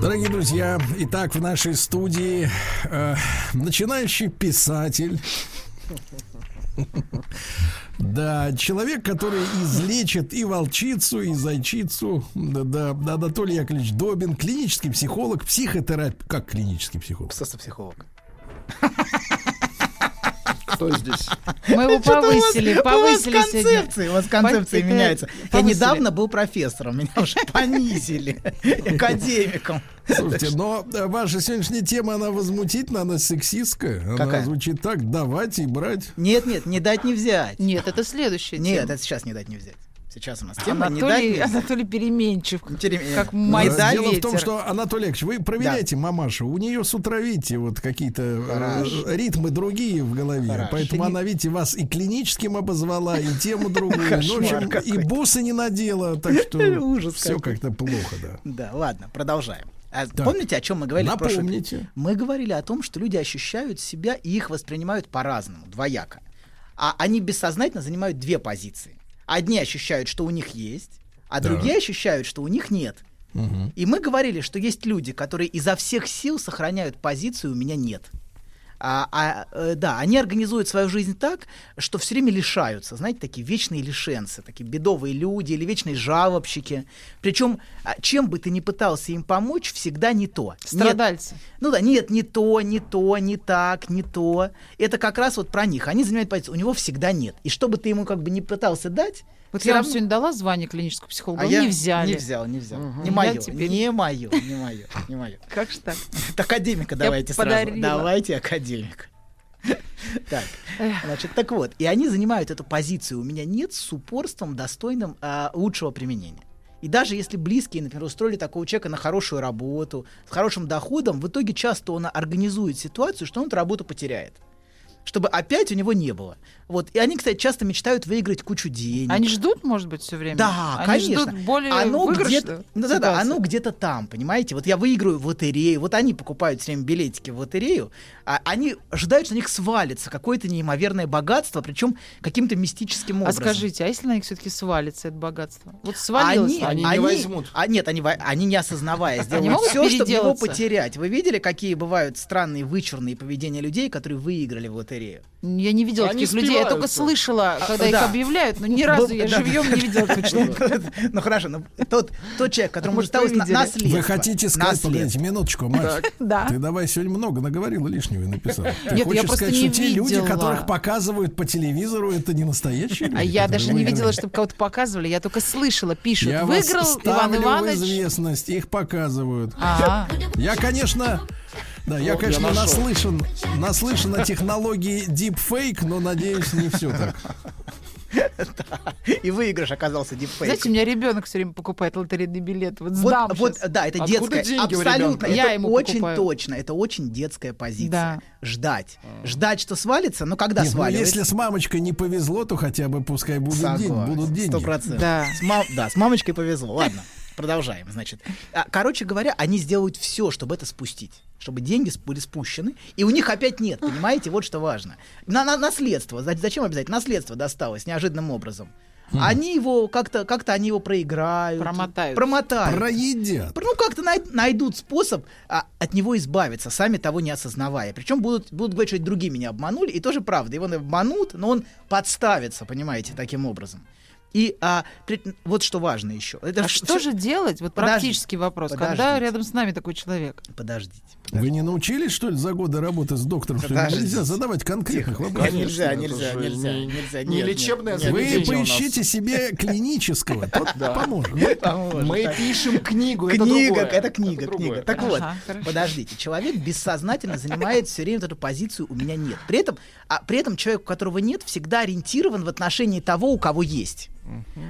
Дорогие друзья, итак, в нашей студии э, начинающий писатель. Да, человек, который излечит и волчицу, и зайчицу. Да, да, Анатолий Яковлевич Добин, клинический психолог, психотерапевт. Как клинический психолог? Психолог. Кто здесь? Мы его повысили, повысили у вас сегодня. концепции, у вас концепции меняются. Я недавно был профессором, меня уже понизили академиком. Слушайте, но э, ваша сегодняшняя тема, она возмутительна, она сексистская. Она Какая? звучит так, давать и брать. Нет, нет, не дать не взять. Нет, это следующая Нет, тема. это сейчас не дать не взять. Сейчас у нас тема дать Анатолий, не взять. Анатолий переменчив, как Не мать дать Дело в ветер. том, что, Анатолий Яковлевич, вы проверяете мамашу. У нее с утра, видите, вот какие-то э, Хорошо. ритмы другие в голове. Хорошо. Поэтому Ты она, видите, вас и клиническим обозвала, и тему другую. Ну, в общем, и бусы не надела, так что Ужас все как-то плохо, да. Да, ладно, продолжаем. А помните, о чем мы говорили? в прошлый- Напомните. Мы говорили о том, что люди ощущают себя и их воспринимают по-разному, двояко. А они бессознательно занимают две позиции. Одни ощущают, что у них есть, а другие ощущают, что у них нет. И мы говорили, что есть люди, которые изо всех сил сохраняют позицию «у меня нет». А, а, э, да, они организуют свою жизнь так, что все время лишаются, знаете, такие вечные лишенцы, такие бедовые люди или вечные жалобщики. Причем, а, чем бы ты ни пытался им помочь, всегда не то. Нет, Страдальцы. ну да, нет, не то, не то, не так, не то. Это как раз вот про них. Они занимают позицию, у него всегда нет. И что бы ты ему как бы не пытался дать, Вот всё я вам равно- сегодня дала звание клинического психолога, а я не взяли. Не взял, не взял. Не Я мое, теперь- не мое, не мое, не мое. Как же так? Академика давайте сразу. Давайте академика. Так, значит, так вот, и они занимают эту позицию. У меня нет с упорством, достойным а, лучшего применения. И даже если близкие, например, устроили такого человека на хорошую работу, с хорошим доходом, в итоге часто он организует ситуацию, что он эту работу потеряет. Чтобы опять у него не было. Вот. И они, кстати, часто мечтают выиграть кучу денег. Они ждут, может быть, все время? Да, Они конечно. ждут более оно где-то, ну, да, да, оно где-то там, понимаете? Вот я выиграю в лотерею, вот они покупают все время билетики в лотерею, а они ожидают, что на них свалится какое-то неимоверное богатство, причем каким-то мистическим А образом. скажите, а если на них все-таки свалится это богатство? Вот свалилось. Они, Они не они- возьмут. А, нет, они, они не осознавая сделают все, чтобы его потерять. Вы видели, какие бывают странные, вычурные поведения людей, которые выиграли в лотерею? Я не видела Они таких людей, я только слышала, когда их да. объявляют, но ни разу Был- я да. живьем не видела точно. Ну хорошо, ну тот, тот человек, которому видели? наследство. Вы хотите сказать, погодите, минуточку, Маш. Да. Ты давай сегодня много наговорила лишнего и написала. Ты хочешь сказать, что те люди, которых показывают по телевизору, это не настоящие люди? А я даже не видела, чтобы кого-то показывали, я только слышала, пишут, выиграл Иван Иванович. известность, их показывают. Ага. Я, конечно, да, я, Вот, конечно, я наслышан, наслышан о технологии deepfake, но надеюсь, не все так. И выигрыш оказался дипфейк. Знаете, у меня ребенок все время покупает лотерейный билет. Вот вот, сдам вот, щас. да, это Откуда детская, абсолютно, ребенка? это Я ему очень покупаю. точно, это очень детская позиция. Да. Ждать, ждать, что свалится, но когда Нет, ну, сваливается? если с мамочкой не повезло, то хотя бы пускай будут, день- будут деньги. Сто процентов. Да. С мам- да, с мамочкой повезло. Ладно, продолжаем, значит. А, Короче говоря, они сделают все, чтобы это спустить. Чтобы деньги были спущены, и у них опять нет, понимаете? Вот что важно. На, на- наследство. За- Зачем обязательно? Наследство досталось неожиданным образом. Они его как-то, как-то они его проиграют. Промотают. Промотают. Проедят. Ну, как-то най- найдут способ а, от него избавиться, сами того не осознавая. Причем будут, будут говорить, что это другие меня обманули, и тоже правда. Его обманут, но он подставится, понимаете, таким образом. И а, вот что важно еще. Это А что же делать? Вот Подождите, практический вопрос. Когда подождите. рядом с нами такой человек? Подождите. Вы не научились, что ли, за годы работы с доктором, что Подождите. нельзя задавать конкретных вопросов? Конечно, нельзя, нельзя, же нельзя, не- нельзя. не нет, лечебное нет. Вы нас. поищите себе клинического, тот поможет. нет. Мы пишем книгу, Книга, это книга, книга. Так вот, подождите, человек бессознательно занимает все время эту позицию «у меня нет». При этом, а, при этом человек, у которого нет, всегда ориентирован в отношении того, у кого есть.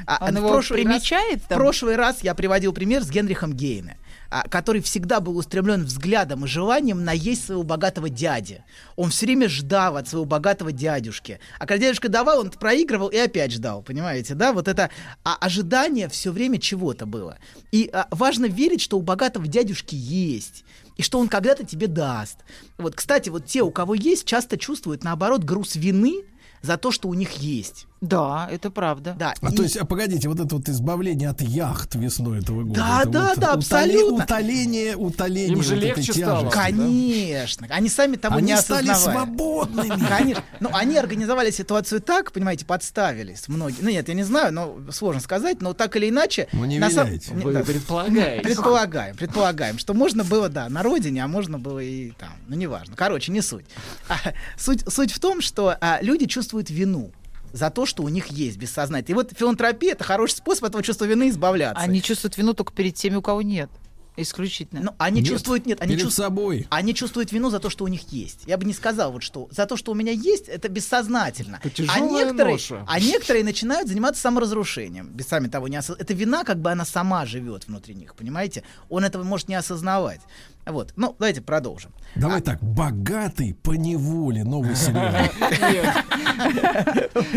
А, Он в его прошлый раз- примечает В там? прошлый раз я приводил пример с Генрихом Гейне. а, который всегда был устремлен взглядом и желанием наесть своего богатого дяди. Он все время ждал от своего богатого дядюшки. А когда дядюшка давал, он проигрывал и опять ждал, понимаете, да? Вот это а, ожидание все время чего-то было. И а, важно верить, что у богатого дядюшки есть и что он когда-то тебе даст. Вот, кстати, вот те, у кого есть, часто чувствуют, наоборот, груз вины за то, что у них есть. Да, это правда. Да, А и- то есть, а погодите, вот это вот избавление от яхт весной этого года. Да, это да, вот да, абсолютно. Утоление, утоление Им же вот этой легче стало. тяжести, да? Конечно. Они сами того Они не стали осознавая. свободными. Конечно. Ну, они организовали ситуацию так, понимаете, подставились многие. Ну, нет, я не знаю, но сложно сказать, но так или иначе... Ну, не на сам- Вы да, предполагаете. Предполагаем, предполагаем, что можно было, да, на родине, а можно было и там, ну, неважно. Короче, не суть. А, суть, суть в том, что а, люди чувствуют вину за то, что у них есть бессознательно. И вот филантропия — это хороший способ от этого чувства вины избавляться. Они чувствуют вину только перед теми, у кого нет. Исключительно. Ну, они Нет, чувствуют, нет, они перед чувствуют, собой. они чувствуют вину за то, что у них есть. Я бы не сказал вот что. За то, что у меня есть, это бессознательно. Это а некоторые, ноша. а некоторые начинают заниматься саморазрушением. Без сами того не осоз- Это вина, как бы она сама живет внутри них, понимаете? Он этого может не осознавать. Вот. Ну, давайте продолжим. Давай так, богатый по неволе, новый сериал.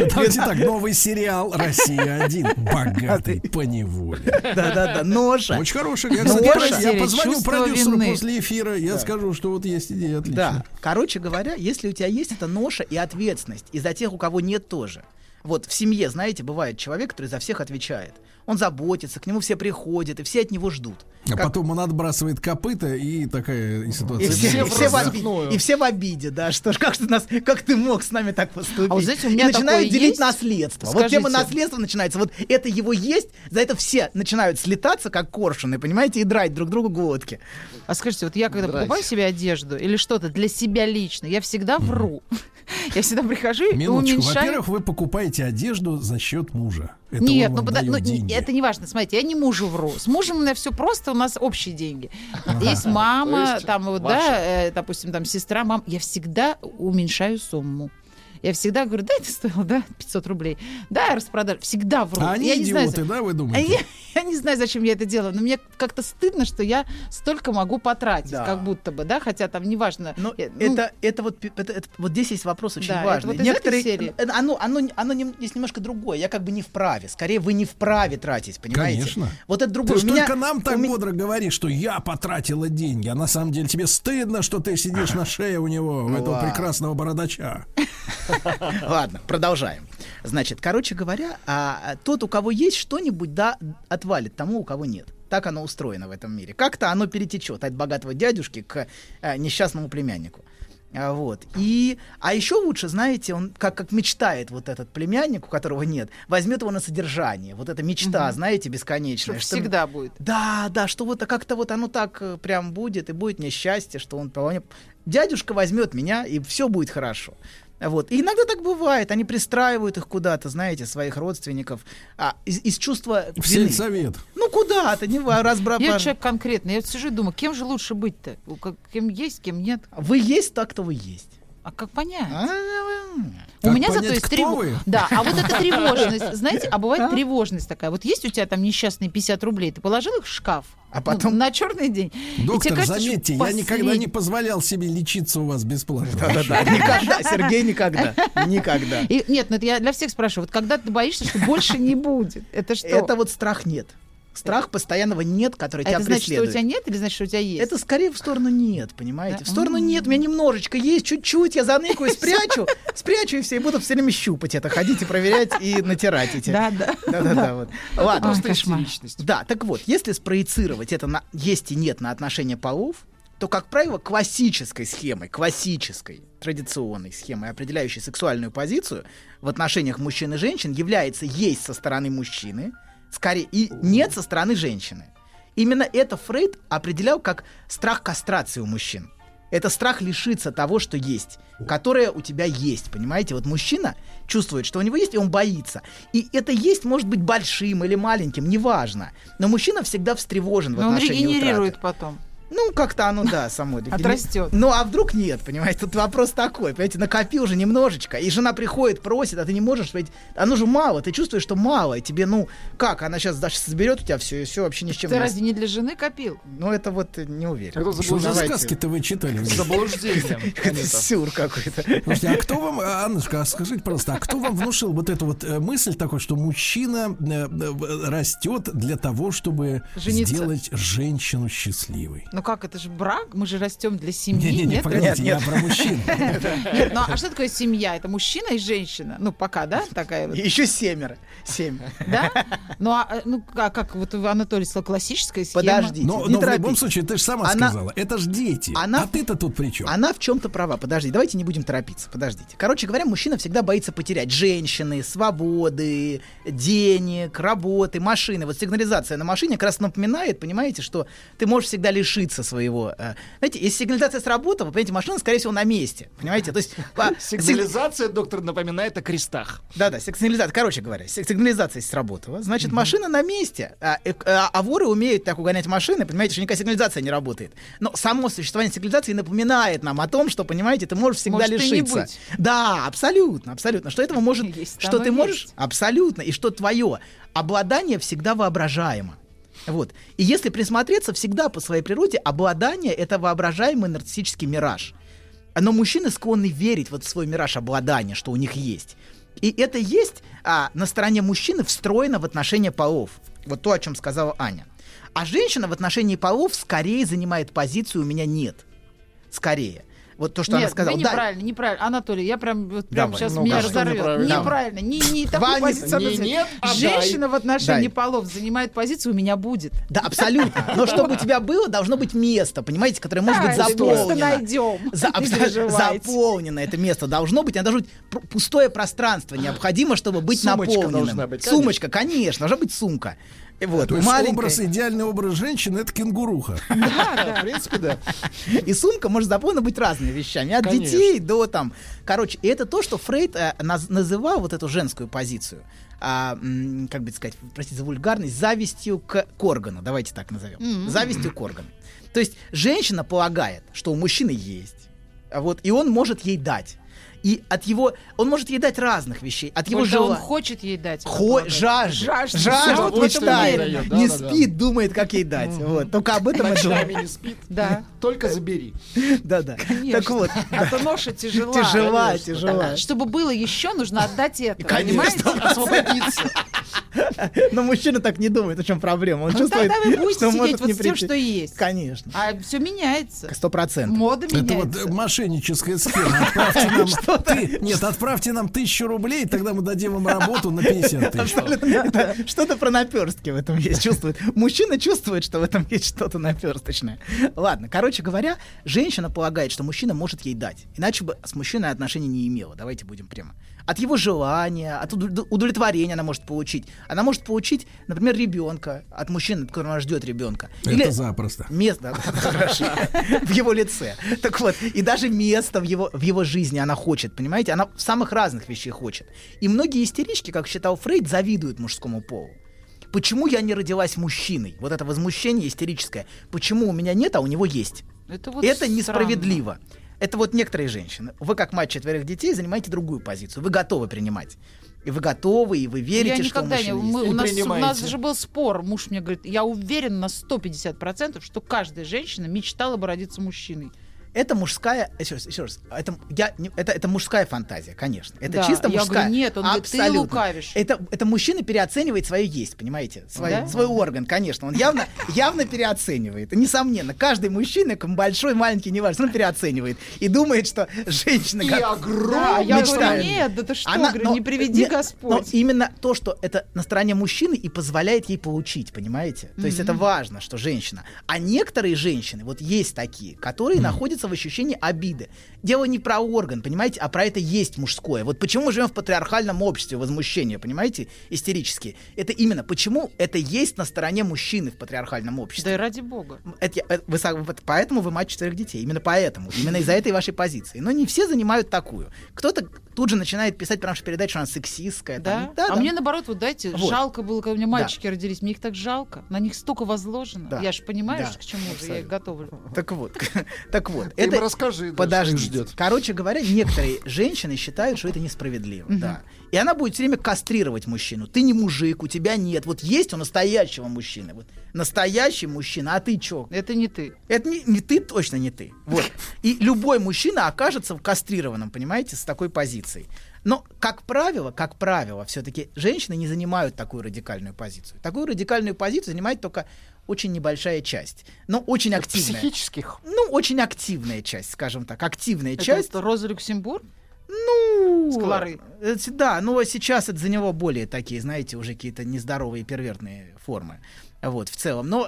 Давайте так, новый сериал «Россия-1». Богатый по неволе. Да-да-да, ноша. Очень хороший. Я, позвоню «Чувство продюсеру вины». после эфира, я скажу, что вот есть идея, отлично. Да. Короче говоря, если у тебя есть эта ноша и ответственность, и за тех, у кого нет тоже. Вот в семье, знаете, бывает человек, который за всех отвечает. Он заботится, к нему все приходят, и все от него ждут. А Как- потом он отбрасывает копыта, и такая и ситуация. И все, и все в обиде, и все в обиде, да, что ж, как ты, нас, как ты мог с нами так поступить? А вот знаете, у меня и начинают такое делить есть? наследство. Вот тема Скажите. наследства начинается. Вот это его есть, за это все начинают слетаться, как коршуны, понимаете, и драть друг другу глотки. А скажите, вот я когда Здрасте. покупаю себе одежду или что-то для себя лично, я всегда вру. Я всегда прихожу и уменьшаю. Во-первых, вы покупаете одежду за счет мужа. Это Нет, ну, пода- ну, деньги. это не важно. Смотрите, я не мужу вру. С мужем у меня все просто, у нас общие деньги. Есть мама, там вот, да, э, допустим, там сестра, мама. Я всегда уменьшаю сумму. Я всегда говорю, да, это стоило, да, 500 рублей. Да, распродажа. Всегда вру. А они я не знаю, идиоты, да, вы а думаете? я, я не знаю, зачем я это делаю, но мне как-то стыдно, что я столько могу потратить, Да. как будто бы, да, хотя там неважно. Но э, ну, это, это, вот, это, это- вот здесь есть вопрос очень Да, это важный. вот из этой серии. э, Оно, оно, оно нем- здесь немножко другое. Я как бы не вправе. Скорее, вы не вправе тратить, понимаете? Конечно. Вот это Ты другое. У меня- только нам так меня- бодро говоришь, что я потратила деньги, а на самом деле тебе стыдно, что ты сидишь на шее у него, у Ну этого прекрасного бородача. Ладно, продолжаем. Значит, короче говоря, а, а, тот, у кого есть что-нибудь, да, отвалит тому, у кого нет. Так оно устроено в этом мире. Как-то оно перетечет от богатого дядюшки к а, несчастному племяннику. А, Вот. И, а еще лучше, знаете, он как, как мечтает вот этот племянник, у которого нет, возьмет его на содержание. Вот эта мечта, знаете, бесконечная. чтоб что- всегда будет. Да, да, что вот как-то вот оно так э, прям будет, и будет мне счастье, что он Дядюшка возьмет меня, и все будет хорошо. Вот. И иногда так бывает. Они пристраивают их куда-то, знаете, своих родственников, а, из, из чувства В вины. сельсовет. Ну куда-то, не ва- разбра- Я человек конкретный. Я сижу и думаю, кем же лучше быть-то? Кем есть, кем нет. Вы есть так, то вы есть. А как понять? А, У Как меня зато есть тревожность. Да, а вот эта тревожность, знаете, а бывает тревожность такая. Вот есть у тебя там несчастные 50 рублей, ты положил их в шкаф А ну, потом- на черный день. Доктор, кажется, заметьте, я никогда не позволял себе лечиться у вас бесплатно. Да-да-да, никогда, Сергей, никогда. Никогда. И, нет, ну это я для всех спрашиваю. Вот когда ты боишься, что больше не будет, это что? Это вот страх нет. Страх постоянного нет, который А тебя это значит, что у тебя нет или значит, что у тебя есть? Это скорее в сторону нет, понимаете? Да? В сторону нет, у меня немножечко есть, чуть-чуть, я заныкаю, спрячу, спрячу, и все, и буду все время щупать это, ходить и проверять и натирать эти. Да, да. Да-да-да, вот. Ладно. Ой, кошмар. истеричность. Да, так вот, если спроецировать это на есть и нет на отношения полов, то, как правило, классической схемой, классической, традиционной схемой, определяющей сексуальную позицию в отношениях мужчин и женщин, является есть со стороны мужчины, скорее, и нет со стороны женщины. Именно это Фрейд определял как страх кастрации у мужчин. Это страх лишиться того, что есть, которое у тебя есть, понимаете? Вот мужчина чувствует, что у него есть, и он боится. И это есть может быть большим или маленьким, неважно. Но мужчина всегда встревожен в Но он отношении регенерирует утраты. потом. Ну, как-то оно, да, само. Отрастет. Ну, а вдруг нет, понимаете? Тут вопрос такой, понимаете, накопил же немножечко, и жена приходит, просит, а ты не можешь, ведь оно же мало, ты чувствуешь, что мало, и тебе, ну, как, она сейчас даже заберет у тебя все, и все вообще ни с чем Ты не разве не для жены копил? Ну, это вот э, не уверен. Это Что за сказки-то вы читали? Заблуждение. Это сюр какой-то. Слушайте, а кто вам, а, Аннушка, а скажите, пожалуйста, а кто вам внушил вот эту вот э, мысль такой, что мужчина э, растет для того, чтобы сделать женщину счастливой? Ну как, это же брак, мы же растем для семьи, Не-не-не, нет? погодите, Нет, я про мужчин. Нет, ну а что такое семья? Это мужчина и женщина. Ну, пока, да, такая вот, еще семеро. Семь. да? Ну, а, э, ну, а как вот у Анатолий сказал, классическая схема. Подождите, Но, не но в любом случае, ты же сама Она- сказала, это ж дети. Она- А ты-то тут при чем? Она в чем-то права. Подожди, давайте не будем торопиться. Подождите. Короче говоря, мужчина всегда боится потерять женщины, свободы, денег, работы, машины. Вот сигнализация на машине как раз напоминает, понимаете, что ты можешь всегда лишиться своего. э, знаете, если сигнализация сработала, понимаете, машина, скорее всего, на месте. Понимаете? То есть. Сигнализация, доктор, напоминает о крестах. Да-да, сигнализация. Короче говоря, сиг- сигнализация сработала. Значит, машина на месте. А, э, а- а воры умеют так угонять машины, понимаете, что никакая сигнализация не работает. Но само существование сигнализации напоминает нам о том, что, понимаете, ты можешь всегда Может, лишиться. Да, абсолютно, абсолютно. Что этого может, Есть, что ты можешь, абсолютно, и что твое обладание всегда воображаемо. Вот. И если присмотреться, всегда по своей природе обладание это воображаемый нарциссический мираж. Но мужчины склонны верить вот в свой мираж обладания, что у них есть. И это есть а, на стороне мужчины встроено в отношения полов. Вот то, о чем сказала Аня. А женщина в отношении полов скорее занимает позицию «у меня нет». Скорее. Вот то, что Нет, она сказала. вы Да, неправильно, неправильно. Анатолий, я прям, вот прям Давай, сейчас ну, меня разорвет. неправильно? Неправильно. Не, не такую позицию. не нет, а Женщина в отношении Дай. полов занимает позицию, у меня будет. Да, абсолютно. Но чтобы у тебя было, должно быть место, понимаете, которое может быть заполнено. найдем. Заполнено это место должно быть, оно должно быть пустое пространство необходимо, чтобы быть Сумочка наполненным. должна быть, Сумочка, конечно, должна быть сумка. И Вот, То есть маленькая. образ, идеальный образ женщины это кенгуруха. В принципе, да. И сумка может заполнена быть разными вещами. От Конечно. детей до там. Короче, и это то, что Фрейд э, наз- называл вот эту женскую позицию. а, как бы сказать, простите за вульгарность, завистью к, к органу. Давайте так назовем. Завистью к органу. То есть женщина полагает, что у мужчины есть. а Вот, и он может ей дать. И от его... Он может ей дать разных вещей. От его Когда он желания. хочет ей дать. Хо- предлагает. жаждет, Жаждет. вот мечтает, не да, да. спит, думает, как ей дать. Вот. Только об этом и Ночами думает. не спит. Да. Только забери. Да-да. Так вот, А то ноша тяжела. Тяжела, тяжела. Чтобы было еще, нужно отдать это. Конечно. Понимаете? Освободиться. Но мужчина так не думает, в чем проблема. Он Ну, чувствует, тогда вы будете что сидеть может вот не с тем, прийти. что есть. Конечно. А все меняется. Сто процентов. Мода Это вот меняется. мошенническая схема. Отправьте нам, ты- нет, отправьте нам тысячу рублей, тогда мы дадим вам работу на 50 тысяч. Что-то про наперстки в этом есть. Чувствует. Мужчина чувствует, что в этом есть что-то наперсточное. Ладно, короче говоря, женщина полагает, что мужчина может ей дать. Иначе бы с мужчиной отношений не имела. Давайте будем прямо. От его желания, от уд- удовлетворения она может получить. Она может получить, например, ребенка от мужчины, от которого она ждет ребенка. Это запросто. Место хорошо, в его лице. Так вот, и даже место в его, в его жизни она хочет, понимаете? Она в самых разных вещей хочет. И многие истерички, как считал Фрейд, завидуют мужскому полу. Почему я не родилась мужчиной? Вот это возмущение истерическое. Почему у меня нет, а у него есть? Это, вот это странно. несправедливо. Это вот некоторые женщины. Вы, как мать четверых детей, занимаете другую позицию. Вы готовы принимать. И вы готовы, и вы верите, я что никогда не... есть. мы- И у, нас, у нас же был спор. Муж мне говорит, я уверен на 150%, что каждая женщина мечтала бы родиться мужчиной. Это мужская, еще раз, еще раз, это, я, это, это мужская фантазия, конечно. Это Да, чисто я мужская. говорю, нет, он говорит, ты Абсолютно. лукавишь. Это, это мужчина переоценивает свое есть, понимаете? Свой, Да? свой орган, конечно. Он явно, явно переоценивает. Несомненно, каждый мужчина, большой, маленький, неважно, он переоценивает. И огромный женщина... женщина И как- Да, огромный. я мечтает. говорю, нет, да ты что, Она- говорю, но- не приведи не- Господь. Но именно то, что это на стороне мужчины и позволяет ей получить, понимаете? То есть это важно, что женщина. А некоторые женщины, вот есть такие, которые находятся заключается в ощущении обиды. Дело не про орган, понимаете, а про это есть мужское. Вот почему мы живем в патриархальном обществе возмущения, понимаете, истерические. Это именно почему это есть на стороне мужчины в патриархальном обществе. Да и ради бога. Это, это вы, вот поэтому вы мать четырех детей. Именно поэтому. Именно из-за этой вашей позиции. Но не все занимают такую. Кто-то тут же начинает писать про нашу передачу, что она сексистская. Да? там. а мне наоборот, вот дайте, Вот. жалко было, когда у меня мальчики родились. Мне их так жалко. На них столько возложено. Да. Я же понимаешь, Да. к чему же я их готовлю. Так вот, так вот. Ты им расскажи, Подожди. ждет. Короче говоря, некоторые женщины считают, что это несправедливо. Да. И она будет все время кастрировать мужчину. Ты не мужик, у тебя нет. Вот есть у настоящего мужчины. Вот настоящий мужчина, а ты чё? Это не ты. Это не, не ты, точно не ты. Вот. И любой мужчина окажется в кастрированном, понимаете, с такой позицией. Но, как правило, как правило, все-таки женщины не занимают такую радикальную позицию. Такую радикальную позицию занимает только очень небольшая часть. Но очень активная. Психических. Ну, очень активная часть, скажем так. Активная Это часть. вот Роза Люксембург? Ну, Склары. э, Да, но сейчас это за него более такие, знаете, уже какие-то нездоровые первертные формы. Вот, в целом. Но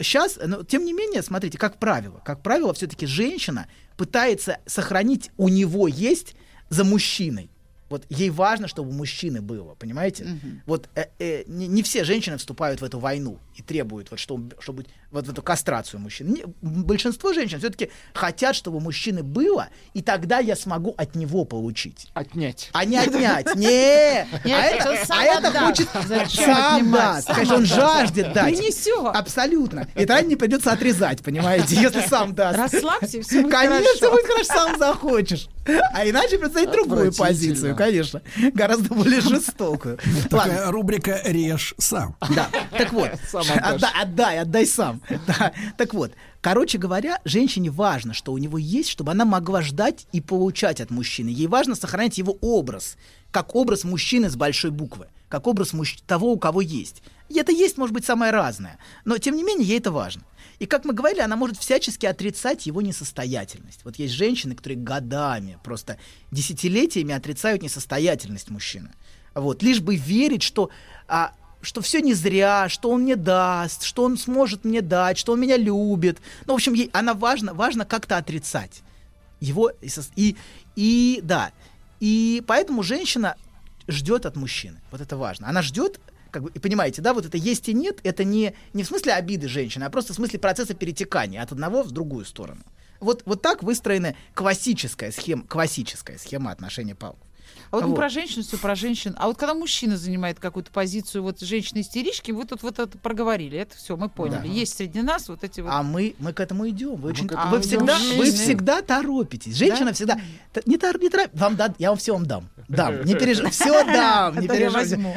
сейчас, но, тем не менее, смотрите, как правило, как правило, все-таки женщина пытается сохранить у него есть за мужчиной. Вот ей важно, чтобы мужчины было, понимаете? Вот э, э, не, не все женщины вступают в эту войну и требуют, вот, чтобы, чтобы вот в эту кастрацию мужчин. Не- большинство женщин все-таки хотят, чтобы у мужчины было, и тогда я смогу от него получить. Отнять. А не отнять. Не! А это, а это хочет сам даст. Конечно, он жаждет дать. Принесет. Абсолютно. И тогда не придется отрезать, понимаете, если сам даст. Расслабься, все будет Конечно, хорошо. будет хорошо, сам захочешь. А иначе представить другую позицию, конечно. Гораздо более жестокую. Ладно. Такая рубрика «Режь сам». Да, так вот, Сам отдашь. отда- отдай, отдай сам. Да, Так вот, короче говоря, женщине важно, что у него есть, чтобы она могла ждать и получать от мужчины. Ей важно сохранять его образ, как образ мужчины с большой буквы, как образ мужч- того, у кого есть. И это есть, может быть, самое разное, но тем не менее ей это важно. И как мы говорили, она может всячески отрицать его несостоятельность. Вот есть женщины, которые годами, просто десятилетиями отрицают несостоятельность мужчины. Вот, лишь бы верить, что, а, что все не зря, что он мне даст, что он сможет мне дать, что он меня любит. Ну, в общем, ей она важно, важно как-то отрицать его и, и, да. И поэтому женщина ждет от мужчины. Вот это важно. Она ждет, как бы, и понимаете, да, вот это есть и нет, это не, не в смысле обиды женщины, а просто в смысле процесса перетекания от одного в другую сторону. Вот, вот так выстроена классическая схема, классическая схема отношения палок. А вот мы Вот. про женщин, все про женщин. А вот когда мужчина занимает какую-то позицию, вот женщины-истерички, вы тут вот это проговорили. Это все, мы поняли. Да. Есть среди нас вот эти вот... А мы, мы к этому идем. Вы, очень, к этому вы, всегда, вы всегда торопитесь. Женщина Да? всегда... Не, тор, не торопитесь. Вам да, я вам все вам дам. Дам. Не переживайте. Все дам. Не переживайте. Заберу.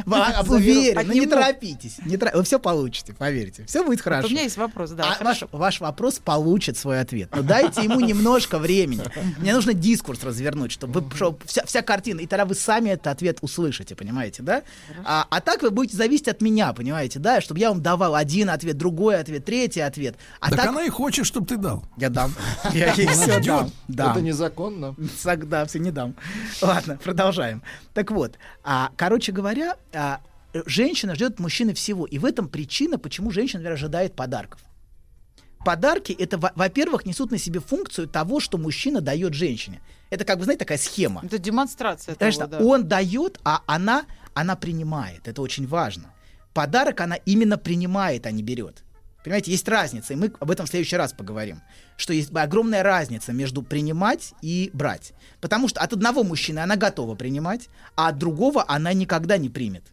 Уверен. Но не торопитесь. Вы все получите, поверьте. Все будет хорошо. у меня есть вопрос, да. А ваш, ваш вопрос получит свой ответ. Но дайте ему немножко времени. Мне нужно дискурс развернуть, чтобы вы- чтобы вся, вся картина, и тогда вы сами этот ответ услышите, понимаете, да? А, а так вы будете зависеть от меня, понимаете, да? Чтобы я вам давал один ответ, другой ответ, третий ответ. А так так она и хочет, чтобы ты дал. я дам. Я ей все дам. Это незаконно. Сак- Да, все не дам. Ладно, продолжаем. Так вот, а, короче говоря, а, женщина ждет от мужчины всего. И в этом причина, почему женщина, например, ожидает подарков. Подарки это, во- во-первых, несут на себе функцию того, что мужчина дает женщине. Это как бы, знаете, такая схема. Это демонстрация Конечно, того, да. он дает, а она, она принимает. Это очень важно. Подарок она именно принимает, а не берет. Понимаете, есть разница, и мы об этом в следующий раз поговорим. Что есть огромная разница между принимать и брать. Потому что от одного мужчины она готова принимать, а от другого она никогда не примет.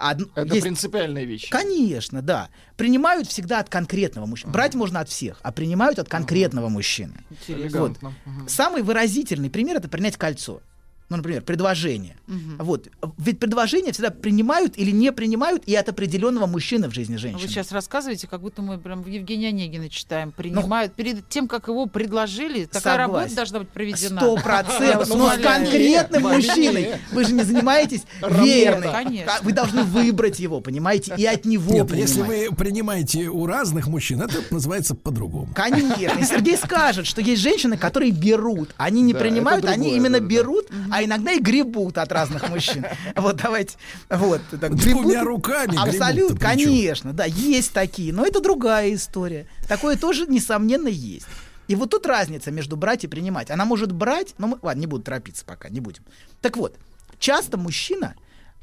Од- Это есть- принципиальная вещь. Конечно, да. Принимают всегда от конкретного мужчины. Брать можно от всех, а принимают от конкретного мужчины. Интересно. Элегантно. Мгм. Самый выразительный пример это принять кольцо. Ну, например, предложение. Вот. Ведь предложения всегда принимают или не принимают и от определенного мужчины в жизни женщины. Вы сейчас рассказываете, как будто мы прям Евгения Онегина читаем. Принимают. Перед тем, как его предложили, такая Согласен. работа должна быть проведена. Сто процентов, вас но с конкретным мужчиной. Вы же не занимаетесь верной. Вы должны выбрать его, понимаете, и от него если вы принимаете у разных мужчин, это называется по-другому. Конечно. И Сергей скажет, что есть женщины, которые берут. Они не принимают, они именно берут, а иногда и гребут от разных мужчин. Вот давайте. Вот. так, Двумя гребут- руками Абсолютно, конечно, да, есть такие. Но это другая история. Такое тоже, несомненно, есть. И вот тут разница между брать и принимать. Она может брать, но мы, ладно, не буду торопиться пока, не будем. Так вот, часто мужчина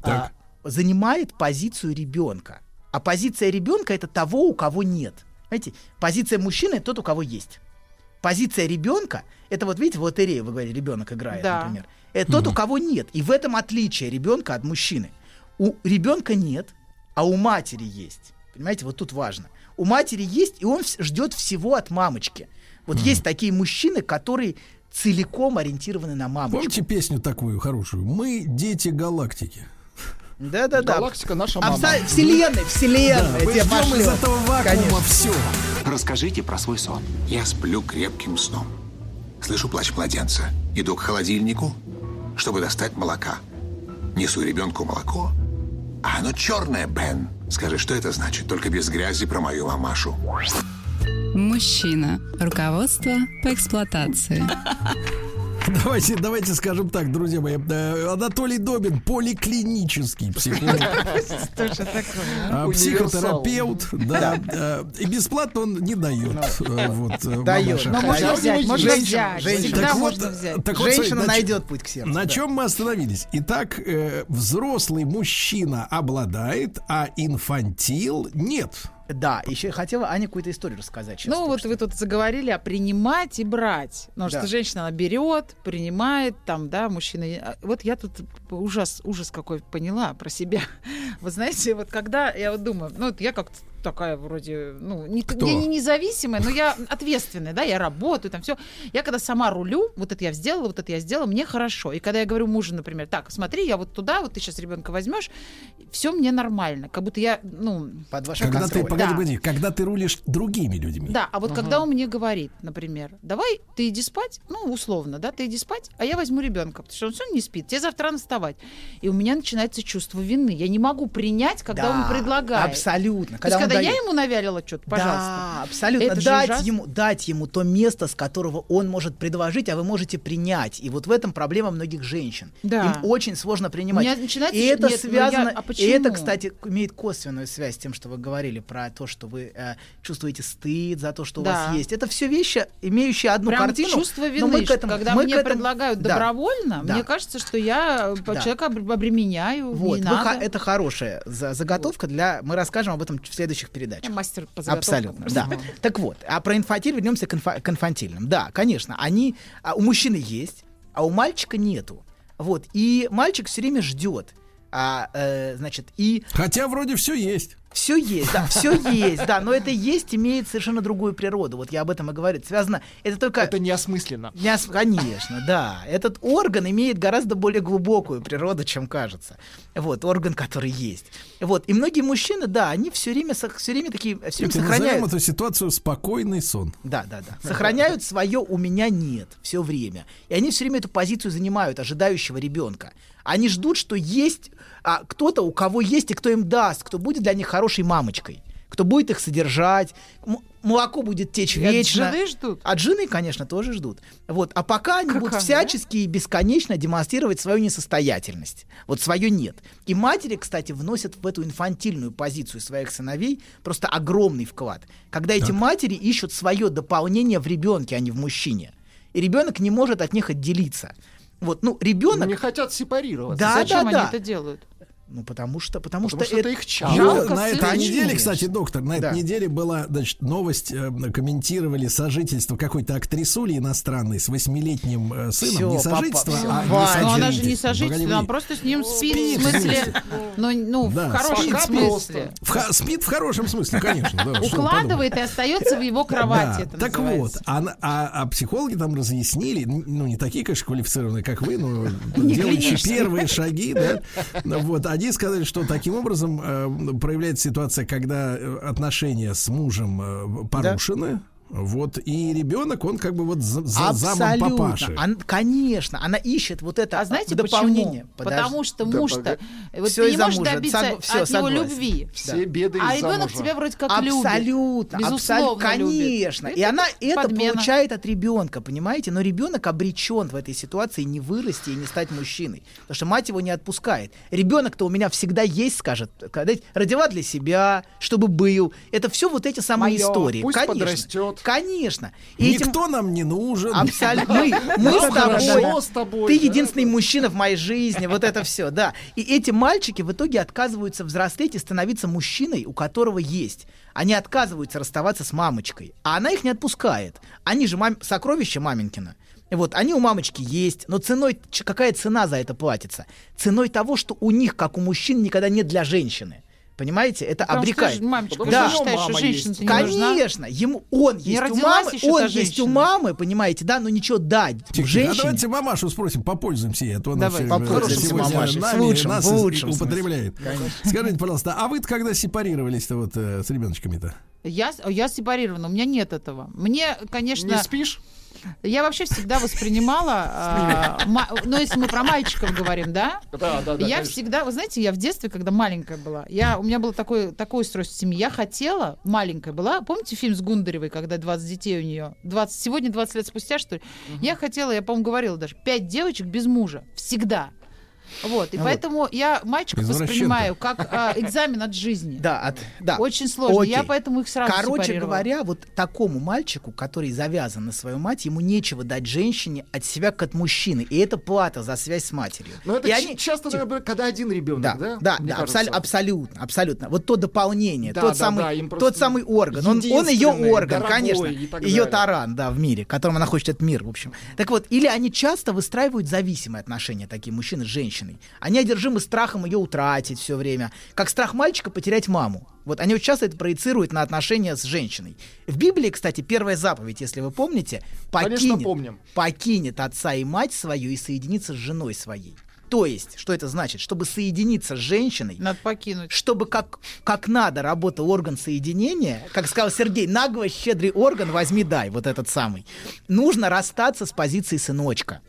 а, занимает позицию ребенка, а позиция ребенка это того, у кого нет. Знаете, позиция мужчины это тот, у кого есть. Позиция ребенка это вот видите, в лотерее вы говорите, ребенок играет, Да. например. Это тот, у кого нет. И в этом отличие ребенка от мужчины. У ребенка нет, а у матери есть. Понимаете, вот тут важно. У матери есть, и он ждет всего от мамочки. Вот есть такие мужчины, которые целиком ориентированы на мамочку. Помните песню такую хорошую? Мы дети галактики. Да-да-да. Галактика наша мама. Абсо- Вселенной, вселенной. Мы тебе ждем из этого вакуума Конечно. все. Расскажите про свой сон. Я сплю крепким сном. Слышу плач младенца. Иду к холодильнику, чтобы достать молока. Несу ребенку молоко. А оно черное, Бен. Скажи, что это значит? Только без грязи про мою мамашу. Мужчина. Руководство по эксплуатации. Давайте, давайте скажем так, друзья мои. э, Анатолий Добин, поликлинический психолог, а, Универсал. психотерапевт, да, э, и бесплатно он не дает. э, Вот, Дает. Но Но можно взять, можно Женщина, взять. женщина. Всегда можно взять. Женщина найдет путь к сердцу. На чем мы остановились? Итак, взрослый мужчина обладает, а инфантил нет. Да, еще хотела Ане какую-то историю рассказать. сейчас Ну, вот что. вы тут заговорили о принимать и брать. Потому Да. что женщина, она берет, принимает, там, да, мужчина... а, Вот я тут ужас, ужас какой поняла про себя. Вы знаете, вот когда я вот думаю, ну, вот я как-то такая вроде, ну, не, Кто? я не независимая, но я ответственная, да, я работаю, там все. Я когда сама рулю, вот это я сделала, вот это я сделала, мне хорошо. И когда я говорю мужу, например, так, смотри, я вот туда, вот ты сейчас ребенка возьмешь, все мне нормально, как будто я, ну, Под вашим Когда ты, контролем. погоди, Да. погоди, когда ты рулишь другими людьми. Да, а вот когда он мне говорит, например, давай ты иди спать, ну, условно, да, ты иди спать, а я возьму ребенка, потому что он сегодня не спит, тебе завтра рано вставать. И у меня начинается чувство вины. Я не могу принять, когда Да, он предлагает. Абсолютно. То есть, он когда я дает. ему навялила что-то, пожалуйста. Да, абсолютно. Это дать, ему, дать ему то место, с которого он может предложить, а вы можете принять. И вот в этом проблема многих женщин. Да. Им очень сложно принимать. У меня начинается и это нет, ну связано. я- а и почему? это, кстати, имеет косвенную связь с тем, что вы говорили про то, что вы э, чувствуете стыд за то, что у Да. вас есть. Это все вещи, имеющие одну Прям картину. чувство но вины, мы к этому- когда мы мне к этому- предлагают Да. добровольно, Да. мне кажется, что я э, Да. человека об- обременяю, Вот, не вы надо. это хорошая за- заготовка для. Мы расскажем об этом в следующих передачах. Я мастер по заготовкам Абсолютно, да. Так вот, а про инфантиль вернемся к, инфа- к инфантильным. Да, конечно, они а у мужчины есть, а у мальчика нету. Вот, и мальчик все время ждет. А, э, значит, и Хотя вроде все есть. Все есть, да, все есть, да, но это есть имеет совершенно другую природу. Вот я об этом и говорю. Это связано, это только Это неосмысленно. не ос- Конечно, да. Этот орган имеет гораздо более глубокую природу, чем кажется. Вот, орган, который есть. Вот, и многие мужчины, да, они все время, все время такие, все время назовем сохраняют. эту ситуацию спокойный сон. Да, да, да. Сохраняют свое у меня нет все время. И они все время эту позицию занимают, ожидающего ребенка. Они ждут, что есть а, кто-то, у кого есть и кто им даст, кто будет для них хорошей мамочкой, кто будет их содержать, молоко будет течь И от вечно. жены ждут? От жены, конечно, тоже ждут. Вот. А пока они будут Какая, всячески и бесконечно демонстрировать свою несостоятельность. Вот свое нет. И матери, кстати, вносят в эту инфантильную позицию своих сыновей просто огромный вклад. Когда эти матери ищут свое дополнение в ребенке, а не в мужчине. И ребенок не может от них отделиться. Вот, ну, ребенок. Не хотят сепарироваться. Да, Зачем да, они да. это делают? Ну, потому что, потому, Потому что это их час. Ну, Жалко на этой неделе, кстати, доктор, на этой Да. неделе была, значит, новость, э, комментировали сожительство какой-то актрисули иностранной с восьмилетним э, сыном. Всё, не папа, сожительство, всё, а хватит. Но она же не сожительство, Погоди, она просто с ним спит, Спит, в смысле, ну, ну Да, в хорошем пока смысле. В ха- спит в хорошем смысле, конечно. да, что. Укладывает и остается в его кровати. Да, это так вот, называется. а, на- а- а психологи там разъяснили, ну, не такие, конечно, квалифицированные, как вы, но делающие первые шаги, да, Ну, вот, они сказали, что таким образом э, проявляется ситуация, когда э, отношения с мужем э, порушены, вот, и ребенок, он как бы вот за, за замом Абсолютно. папаши. Ан- конечно, она ищет вот это А знаете дополнение. почему? Потому что Да, муж-то, погоди. вот Всё ты не можешь мужа. добиться Сог- всё, от согласен. любви. Все беды А ребенок тебя вроде как любит. Абсолютно, Безусловно, абсолютно, конечно. любит. И она это подмена. получает от ребенка, понимаете? Но ребенок обречен в этой ситуации не вырасти и не стать мужчиной, потому что мать его не отпускает. Ребенок-то у меня всегда есть, скажет, когда родила для себя, чтобы был. Это все вот эти самые Моё, истории. пусть конечно. подрастет. Живет. Конечно. И этим- Никто нам не нужен. Абсолютно. Мы, с тобой. хорошо с тобой, Ты да. единственный мужчина в моей жизни. Вот это все, да. И эти мальчики в итоге отказываются взрослеть и становиться мужчиной, у которого есть. Они отказываются расставаться с мамочкой. А она их не отпускает. Они же мам... сокровища маменькина. Вот, они у мамочки есть, но ценой, какая цена за это платится? Ценой того, что у них, как у мужчин, никогда нет для женщины. Понимаете? Это Потому что обрекает. же, мамочка, Потому что считаешь, мама что не есть. нужна. Конечно, ему он есть у мамы, он есть у мамы, понимаете, да, но ничего дать Тихо. А женщине. давайте мамашу спросим, попользуемся ей, а то она Давай, попользуемся сегодня мамашей. нами В лучшем, нас в лучшем употребляет. смысле. Скажите, пожалуйста, а вы когда сепарировались-то вот э, с ребеночками-то? Я, я сепарирована, у меня нет этого. Мне, конечно, Не спишь? Я вообще всегда воспринимала, а, ма- ну если мы про мальчиков говорим, да, Да, да, да. я всегда, вы знаете, я в детстве, когда маленькая была, я, у меня было такое, такое устройство семьи. Я хотела, маленькая была, помните фильм с Гундаревой, когда 20 детей у нее? 20, сегодня 20 лет спустя, что ли? Я хотела, я, по-моему, говорила даже, 5 девочек без мужа. Всегда. Вот, и Вот. поэтому я мальчиков воспринимаю как а, экзамен от жизни. Да, от, да. Очень сложно. Я Окей. поэтому их сразу Короче говоря, вот такому мальчику, который завязан на свою мать, ему нечего дать женщине от себя как от мужчины. И это плата за связь с матерью. Но это и ч- они... часто, наверное, когда один ребенок, Да, да? да, да, абсол- абсолютно, абсолютно. Вот то дополнение, Да, тот, да, самый, да, тот самый орган. Он, он ее орган, дорогой конечно. Ее таран, да, в мире, которым она хочет этот мир, в общем. Так вот, или они часто выстраивают зависимые отношения, такие мужчины с женщиной. Они одержимы страхом ее утратить все время. Как страх мальчика потерять маму. Вот они часто это проецируют на отношения с женщиной. В Библии, кстати, первая заповедь, если вы помните, Конечно, покинет, помним. покинет отца и мать свою и соединится с женой своей. То есть, что это значит? Чтобы соединиться с женщиной, Надо покинуть. чтобы как, как надо работал орган соединения, как сказал Сергей, нагло щедрый орган возьми дай, вот этот самый. Нужно расстаться с позиции сыночка.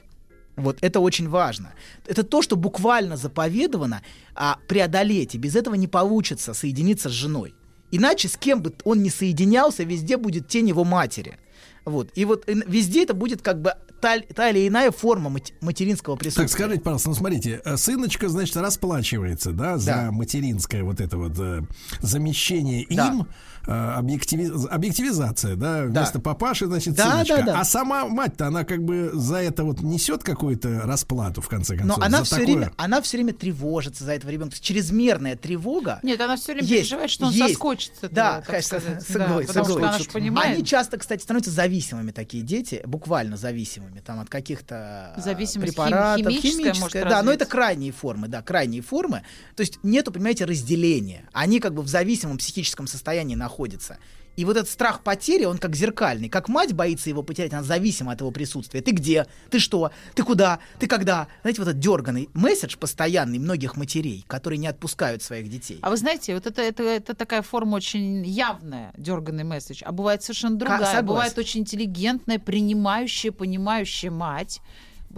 Вот это очень важно. Это то, что буквально заповедовано а, преодолеть, и без этого не получится соединиться с женой. Иначе с кем бы он ни соединялся, везде будет тень его матери. Вот. И вот э, везде это будет как бы та, та или иная форма материнского присутствия. Так скажите, пожалуйста, ну смотрите, э, сыночка, значит, расплачивается, да, за Да. материнское вот это вот э, замещение Да. им, э, объективи- объективизация, да, Да. вместо папаши, значит, Да, сыночка. да, да. А сама мать-то, она как бы за это вот несет какую-то расплату, в конце Но концов. она за все, такое? время, она все время тревожится за этого ребенка. Чрезмерная тревога. Нет, она все время Есть, переживает, что он есть. соскочит с этого, Да, так сказать. Да, потому что она понимает. Они часто, кстати, становятся зависимыми, такие дети, буквально зависимыми, там, от каких-то Зависимость хим- препаратов. химическая может да, но это развиться. крайние формы, да, крайние формы. То есть нету, понимаете, разделения. Они как бы в зависимом психическом состоянии находятся. И вот этот страх потери, он как зеркальный. Как мать боится его потерять, она зависима от его присутствия. Ты где? Ты что? Ты куда? Ты когда? Знаете, вот этот дерганный месседж постоянный многих матерей, которые не отпускают своих детей. А вы знаете, вот это, это, это такая форма очень явная, дерганный месседж, а бывает совершенно другая. согласен. Бывает очень интеллигентная, принимающая, понимающая мать,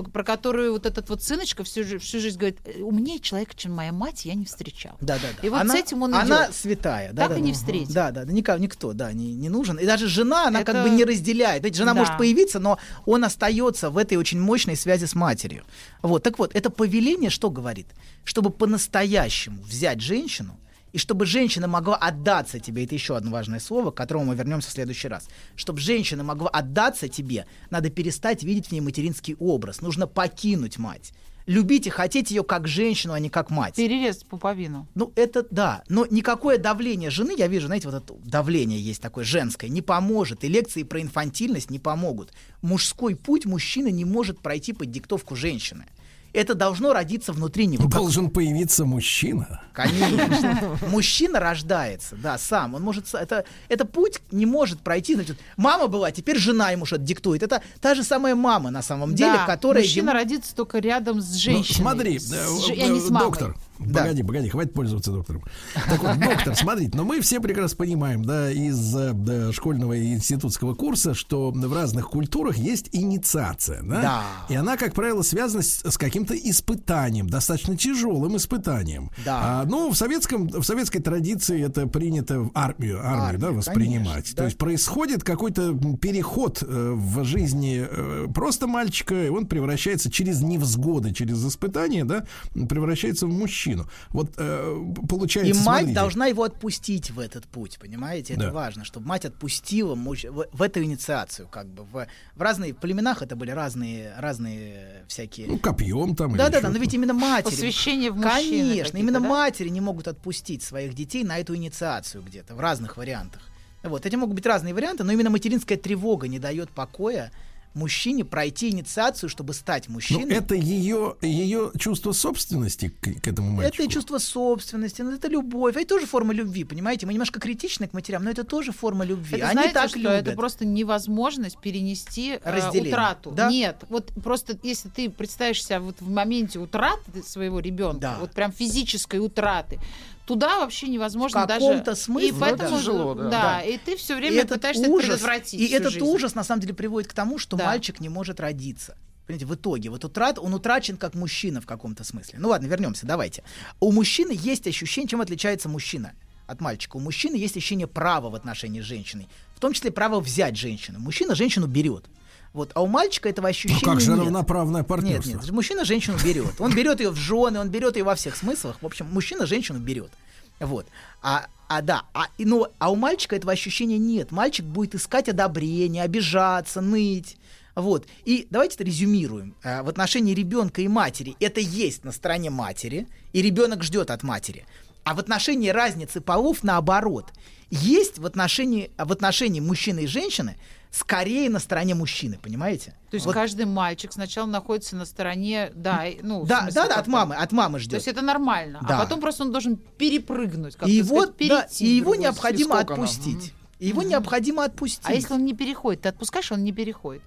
про которую вот этот вот сыночка всю, всю жизнь говорит, «Э, умнее человека, чем моя мать, я не встречал. Да, да, да. И вот она, с этим он Она идет. святая, да. Так да, и да. не встретит. Да, да, да, никак, никто, да, не, не нужен. И даже жена, она как Это- бы не разделяет. Знаете, жена Да. может появиться, но он остается в этой очень мощной связи с матерью. Вот, так вот, это повеление что говорит? Чтобы по-настоящему взять женщину, и чтобы женщина могла отдаться тебе, это еще одно важное слово, к которому мы вернемся в следующий раз. Чтобы женщина могла отдаться тебе, надо перестать видеть в ней материнский образ. Нужно покинуть мать. Любить и хотеть ее как женщину, а не как мать. Перерезать пуповину. Ну, это да. Но никакое давление жены, я вижу, знаете, вот это давление есть такое женское, не поможет. И лекции про инфантильность не помогут. Мужской путь мужчина не может пройти под диктовку женщины. Это должно родиться внутри него. как- Должен появиться мужчина. Конечно. Мужчина рождается, да, сам. Он может... Это, это путь не может пройти. Значит, мама была, теперь жена ему что-то диктует. Это та же самая мама на самом деле, Да, которая... мужчина ему- родится только рядом с Ну, женщиной. смотри, С э, ж- э, а не с мамой. доктор, Да. погоди, погоди, хватит пользоваться доктором. Так вот, доктор, смотрите, но мы все прекрасно понимаем, да, из э, да, школьного и институтского курса, что в разных культурах есть инициация, да? Да. И она, как правило, связана с, с каким-то испытанием, достаточно тяжелым испытанием. Да. А, ну, в советском, в советской традиции это принято в армию, армию, Армию, да, воспринимать. конечно, То да. есть происходит какой-то переход э, в жизни э, просто мальчика, и он превращается через невзгоды, через испытания, да, превращается в мужчину. Вот э, получается. И мать смотрите, должна его отпустить в этот путь, понимаете? Это Да. важно, чтобы мать отпустила муж- в, в эту инициацию, как бы в, в разные племенах это были разные разные всякие. Ну, копьем там. Да, да, да, но ведь именно матери. Посвящение в мужчины Конечно, именно да? матери не могут отпустить своих детей на эту инициацию где-то в разных вариантах. Вот, эти могут быть разные варианты, но именно материнская тревога не дает покоя мужчине пройти инициацию, чтобы стать Ну, мужчиной. это ее, ее чувство собственности к, к этому мальчику. Это чувство собственности, ну, это любовь, это тоже форма любви, понимаете? Мы немножко критичны к матерям, но это тоже форма любви. Это Они знаете, так что любят. это просто невозможность перенести э, Разделение. утрату. Да. Нет, вот просто если ты представишь себя вот в моменте утраты своего ребенка, Да. вот прям физической утраты, туда вообще невозможно В даже. каком-то смысле, и поэтому да. Тяжело, да. Да. и ты все И время этот пытаешься это ужас, предотвратить. И этот жизнь. ужас на самом деле приводит к тому, что Да. мальчик не может родиться. Понимаете, в итоге, вот утрат, он утрачен как мужчина в каком-то смысле. Ну ладно, вернемся, давайте. У мужчины есть ощущение, чем отличается мужчина от мальчика. У мужчины есть ощущение права в отношении с женщиной, в том числе право взять женщину. Мужчина женщину берет. Вот, а у мальчика этого Ну ощущения как же нет. равноправное Нет, партнерство? нет, мужчина женщину берет. Он берет ее в жены, он берет ее во всех смыслах. В общем, мужчина женщину берет. Вот. А, а да, а, ну, а у мальчика этого ощущения нет. Мальчик будет искать одобрение, обижаться, ныть. Вот. И давайте это резюмируем. А, в отношении ребенка и матери это есть на стороне матери, и ребенок ждет от матери. А в отношении разницы полов наоборот. Есть в отношении, в отношении мужчины и женщины скорее на стороне мужчины, понимаете? То есть Вот каждый мальчик сначала находится на стороне, да, и- ну, да, смысле, да, да, от мамы, от мамы То ждет. есть это нормально. Да. А потом просто он должен перепрыгнуть, как и его, да, перейти. и в его необходимо отпустить. И его необходимо отпустить. А если он не переходит, ты отпускаешь, он не переходит.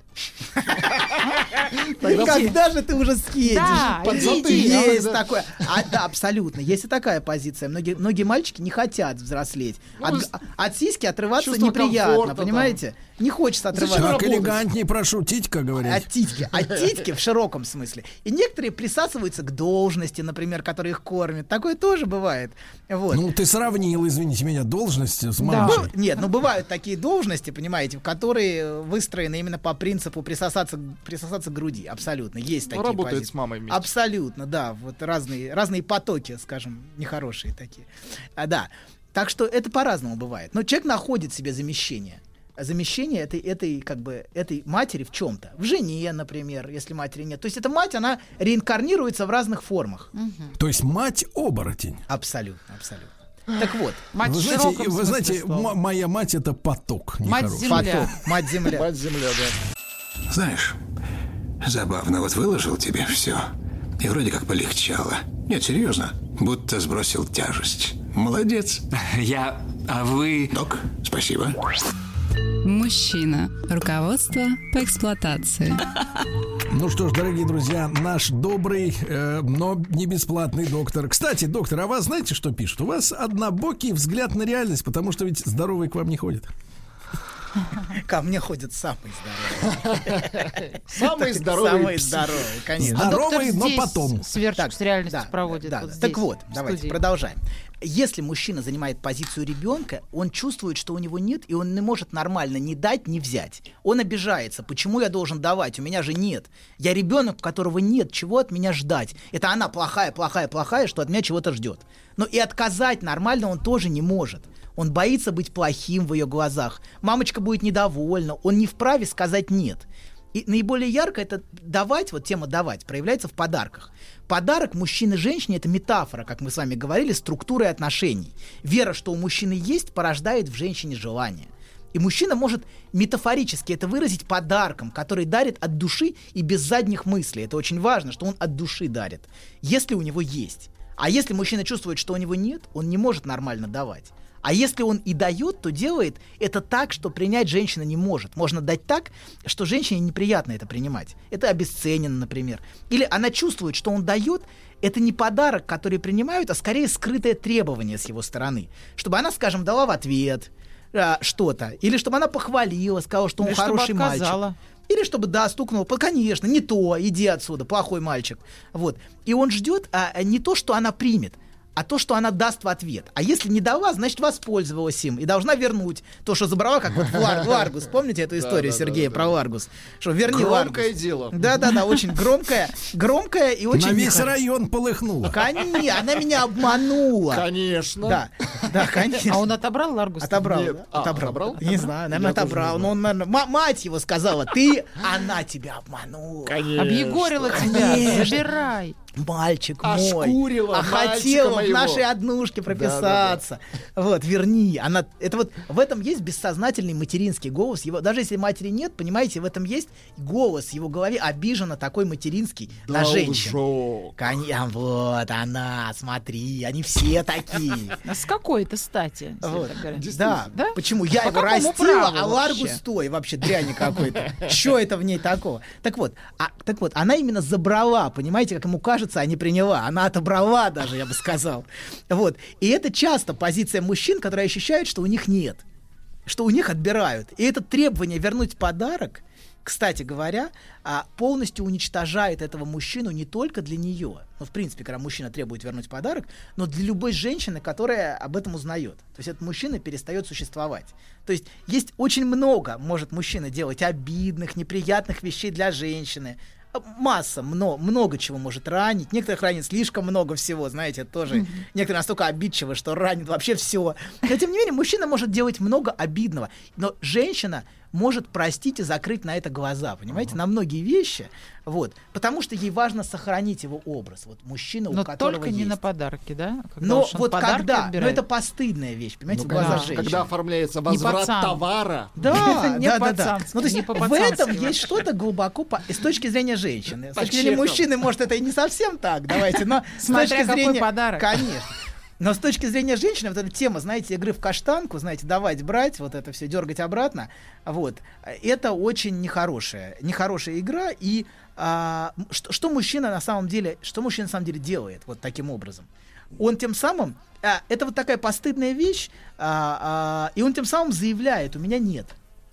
Когда же ты уже съедешь? Да, да, Есть да. такое. А, да, абсолютно. Есть и такая позиция. Многие, многие мальчики не хотят взрослеть. Ну, От, от сиськи отрываться неприятно, понимаете? Не хочется отрываться. Так элегантнее прошу, титька говорить. От титьки. От титьки в широком смысле. И некоторые присасываются к должности, например, которые их кормят. Такое тоже бывает. Вот. Ну, ты сравнил, извините меня, должность с мамой. Нет, ну бывают такие должности, понимаете, которые выстроены именно по принципу присосаться, присосаться к груди. Абсолютно. Есть Ну, такие работает позиции. с мамой вместе. Абсолютно, да. Вот разные, разные потоки, скажем, нехорошие такие. А, да. Так что это по-разному бывает. Но человек находит себе замещение. Замещение этой, этой, как бы, этой матери в чем-то. В жене, например, если матери нет. То есть эта мать, она реинкарнируется в разных формах. То есть мать оборотень. Абсолютно, абсолютно. Так вот, Мать вы знаете, вы знаете, слова. моя мать это поток. Мать нехороший. земля. поток, мать земля. Мать земля, да. Знаешь, забавно, вот выложил тебе все. И вроде как полегчало. Нет, серьезно. Будто сбросил тяжесть. Молодец. Я... А вы... Док, спасибо. Мужчина. Руководство по эксплуатации. Ну что ж, дорогие друзья, наш добрый, э, но не бесплатный доктор. Кстати, доктор, а вас знаете, что пишут? У вас однобокий взгляд на реальность, потому что ведь здоровый к вам не ходит. Ко мне ходят самые здоровые. Самый здоровый Самые здоровые, конечно. А доктор Здоровый, но потом. Сверчок с реальностью проводит. так вот, давайте продолжаем. Если мужчина занимает позицию ребенка, он чувствует, что у него нет, и он не может нормально ни дать, ни взять. Он обижается. Почему я должен давать? У меня же нет. Я ребенок, у которого нет. Чего от меня ждать? Это она плохая, плохая, плохая, что от меня чего-то ждет. Но и отказать нормально он тоже не может. Он боится быть плохим в ее глазах. Мамочка будет недовольна. Он не вправе сказать нет. И наиболее ярко это давать, вот тема давать, проявляется в подарках. Подарок мужчины женщине это метафора, как мы с вами говорили, структуры отношений. Вера, что у мужчины есть, порождает в женщине желание. И мужчина может метафорически это выразить подарком, который дарит от души и без задних мыслей. Это очень важно, что он от души дарит, если у него есть. А если мужчина чувствует, что у него нет, он не может нормально давать. А если он и дает, то делает это так, что принять женщина не может. Можно дать так, что женщине неприятно это принимать. Это обесценено, например. Или она чувствует, что он дает, это не подарок, который принимают, а скорее скрытое требование с его стороны. Чтобы она, скажем, дала в ответ а, что-то. Или чтобы она похвалила, сказала, что он Или чтобы хороший мальчик. отказала. Или чтобы, да, стукнуло, «По- конечно, не то, иди отсюда, плохой мальчик. Вот. И он ждет а, не то, что она примет, а то, что она даст в ответ. А если не дала, значит, воспользовалась им и должна вернуть то, что забрала, как вот в Лар- Ларгус. Помните эту историю да, Сергея да, про Ларгус? Что верни Громкое дело. Да-да-да, очень громкое, громкое и очень... На весь район полыхнуло. Конечно, она меня обманула. Конечно. Да, да, конечно. А он отобрал Ларгус? Отобрал, Нет. да? А, отобрал. отобрал? Не знаю, наверное, Я отобрал. Но он, наверное, мать его сказала, ты, она тебя обманула. Конечно. Объегорила тебя. Забирай. Мальчик мой. Ошкурила а хотела в нашей однушке прописаться. Вот, верни. Она, это вот, в этом есть бессознательный материнский голос. Его, даже если матери нет, понимаете, в этом есть голос в его голове обиженно такой материнский на женщин. Конечно, вот она, смотри, они все такие. А с какой-то стати? Вот. Да, Да? почему я По его растила, а? Ларгус стой, вообще дрянь какой-то. Что это в ней такого? Так вот, а, так вот, она именно забрала, понимаете, как ему кажется, а не приняла. Она отобрала даже, я бы сказал. Вот. И это часто позиция мужчин, которые ощущают, что у них нет. Что у них отбирают. И это требование вернуть подарок, кстати говоря, а, полностью уничтожает этого мужчину не только для нее. Ну, в принципе, когда мужчина требует вернуть подарок, но для любой женщины, которая об этом узнает. То есть этот мужчина перестает существовать. То есть есть очень много, может мужчина делать обидных, неприятных вещей для женщины. Масса, много, много чего может ранить. Некоторых ранит слишком много всего, знаете, тоже. Некоторые настолько обидчивы, что ранит вообще все. Но тем не менее, мужчина может делать много обидного. Но женщина может простить и закрыть на это глаза, понимаете, на многие вещи, вот, потому что ей важно сохранить его образ, вот мужчина, у Но которого только не есть. на подарки, да? Когда Но вот когда, но отбирает. это постыдная вещь, понимаете, Ну, в глазах женщины. Когда оформляется возврат товара. Да, Не да, да, да. Ну, то есть не в этом вообще. есть что-то глубоко по... с точки зрения женщины. С точки зрения мужчины, может, это и не совсем так, давайте, но с точки зрения... подарок. Конечно. Но с точки зрения женщины, вот эта тема, знаете, игры в каштанку, знаете, давать, брать, вот это все дергать обратно, вот, это очень нехорошая, нехорошая игра, и а, что, что мужчина на самом деле, что мужчина на самом деле делает вот таким образом? Он тем самым, а, это вот такая постыдная вещь, а, а, и он тем самым заявляет, у меня нет.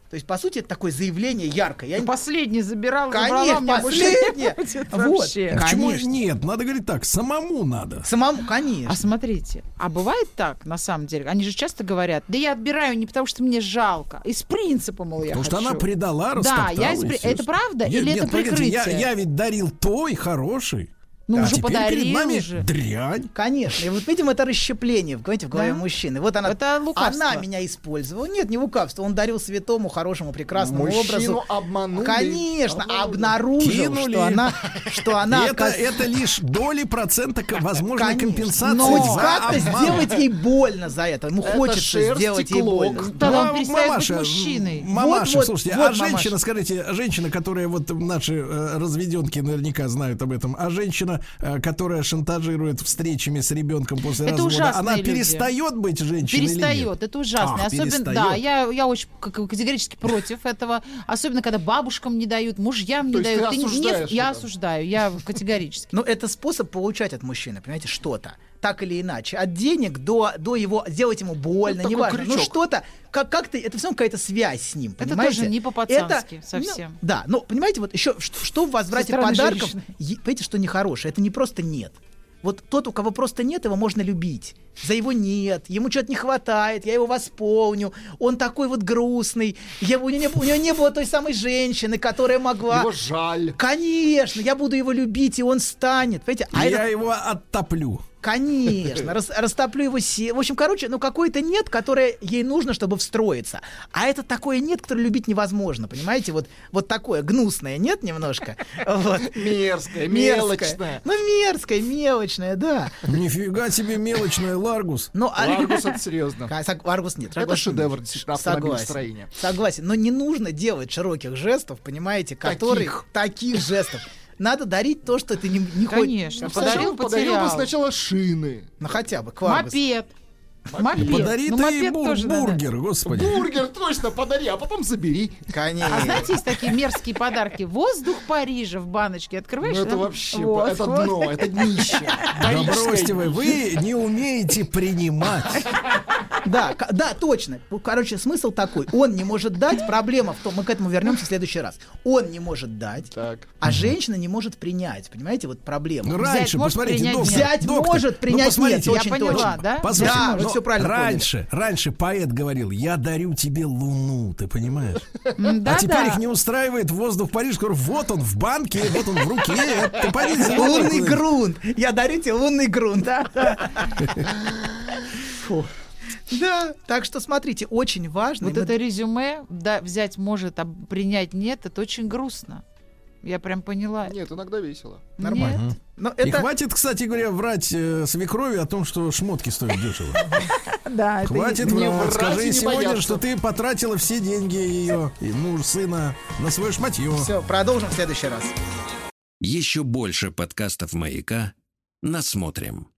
То есть, по сути, это такое заявление яркое. Я не- Последний забирал, Конечно, забрала, последнее. будет Вот. вообще. А Почему Конечно. нет? Надо говорить так, самому надо. Самому, конечно. А смотрите, а бывает так, на самом деле, они же часто говорят, да я отбираю не потому, что мне жалко, из принципа, мол, я Потому что хочу. она предала, Да, я из это правда Нет, или нет, это погодите, я, прикрытие? я ведь дарил той хороший. Ну, а уже теперь перед подарил нами же. дрянь. Конечно. И вот видим это расщепление, понимаете, в голове Да? мужчины. Вот она, Это лукавство. она меня использовала. Нет, не лукавство. Он дарил святому, хорошему, прекрасному Мужчину образу. обманули. Конечно, Обманули. обнаружил, Кинули. что она, что она это, оказ- это лишь доли процента возможной Конечно. компенсации Но как-то сделать ей больно за это. Ему Это хочется сделать ей больно. Тогда он Ну, перестает мамаша, быть мужчиной. Мамаша, Вот, вот, слушайте, вот, а женщина, мамаша. скажите, женщина, которая вот наши э, разведенки наверняка знают об этом, а женщина, э, которая шантажирует встречами с ребенком после Это развода, она люди. перестает быть женщиной или нет? Перестает, это ужасно. Ах, Особенно, перестает. да, я, я очень категорически против этого. Особенно, когда бабушкам не дают, мужьям не То дают. ты не- осуждаешь я это? осуждаю, я категорически. Ну, это способ получать от мужчины, понимаете, что-то. Так или иначе. От денег до, до его, сделать ему больно, такой неважно. Ну, что-то, как, как-то, это все равно какая-то связь с ним, Это понимаете? тоже не по-пацански Это, совсем. ну, да, но, понимаете, вот еще, что, что в возврате подарков, е- понимаете, что нехорошее, это не просто нет. Вот тот, у кого просто нет, его можно любить. За его нет, ему что-то не хватает, я его восполню, он такой вот грустный, его, у, него не, у него не было той самой женщины, которая могла... Его жаль. Конечно, я буду его любить, и он станет. Понимаете? А я это- его оттоплю. Конечно, рас- растоплю его се... В общем, короче, ну какой-то нет, которое ей нужно, чтобы встроиться. А это такое нет, которое любить невозможно, понимаете? Вот, вот такое гнусное нет немножко. Вот. Мерзкая, Мерзкое. мелочная. Ну, мерзкое, мелочное, да. Нифига себе мелочная Ларгус. Ну, а... Ларгус, это серьезно. А, сог- Ларгус нет. Это согласен. шедевр автомобилестроения. Согласен. Но не нужно делать широких жестов, понимаете, которые... Таких. Таких жестов. Надо дарить то, что ты не, не хочешь. Конечно. Сначала Подарил, подарил бы потерял. сначала шины. Ну, хотя бы, кваргус. Мопед. Мопед. Подари Ну, ты мопед бур- тоже надо. бургер, господи. Бургер точно подари, а потом забери. Конечно. А знаете, есть такие мерзкие подарки. Воздух Парижа в баночке. Открываешь? Ну это там вообще, воздух. это дно, это днище. Да бросьте вы, вы не умеете принимать. Да, да, точно. Ну, Короче, смысл такой. Он не может дать, проблема в том, мы к этому вернемся в следующий раз. Он не может дать, Так. а женщина не может принять. Понимаете, вот проблема. Ну, Взять раньше, может, посмотрите, принять доктор. Взять доктор, может, ну, принять посмотрите, нет. Я Очень поняла, точно. да? Послушайте, Да, ну, вы всё правильно поняли. раньше, раньше поэт говорил, я дарю тебе луну, ты понимаешь? А теперь их не устраивает воздух Париж, говорю, вот он в банке, вот он в руке, ты за Лунный грунт. Я дарю тебе лунный грунт. Фу. Да, так что смотрите, очень важно. Вот и мы- это резюме да, взять может, а принять нет, это очень грустно. Я прям поняла. Нет, иногда весело. Нормально. Нет. Но И это... хватит, кстати говоря, врать э, свекрови о том, что шмотки стоят дешево. Да, Хватит врать. и Скажи сегодня, что ты потратила все деньги ее, и муж, сына, на свое шматье. Все, продолжим в следующий раз. Еще больше подкастов «Маяка» насмотрим.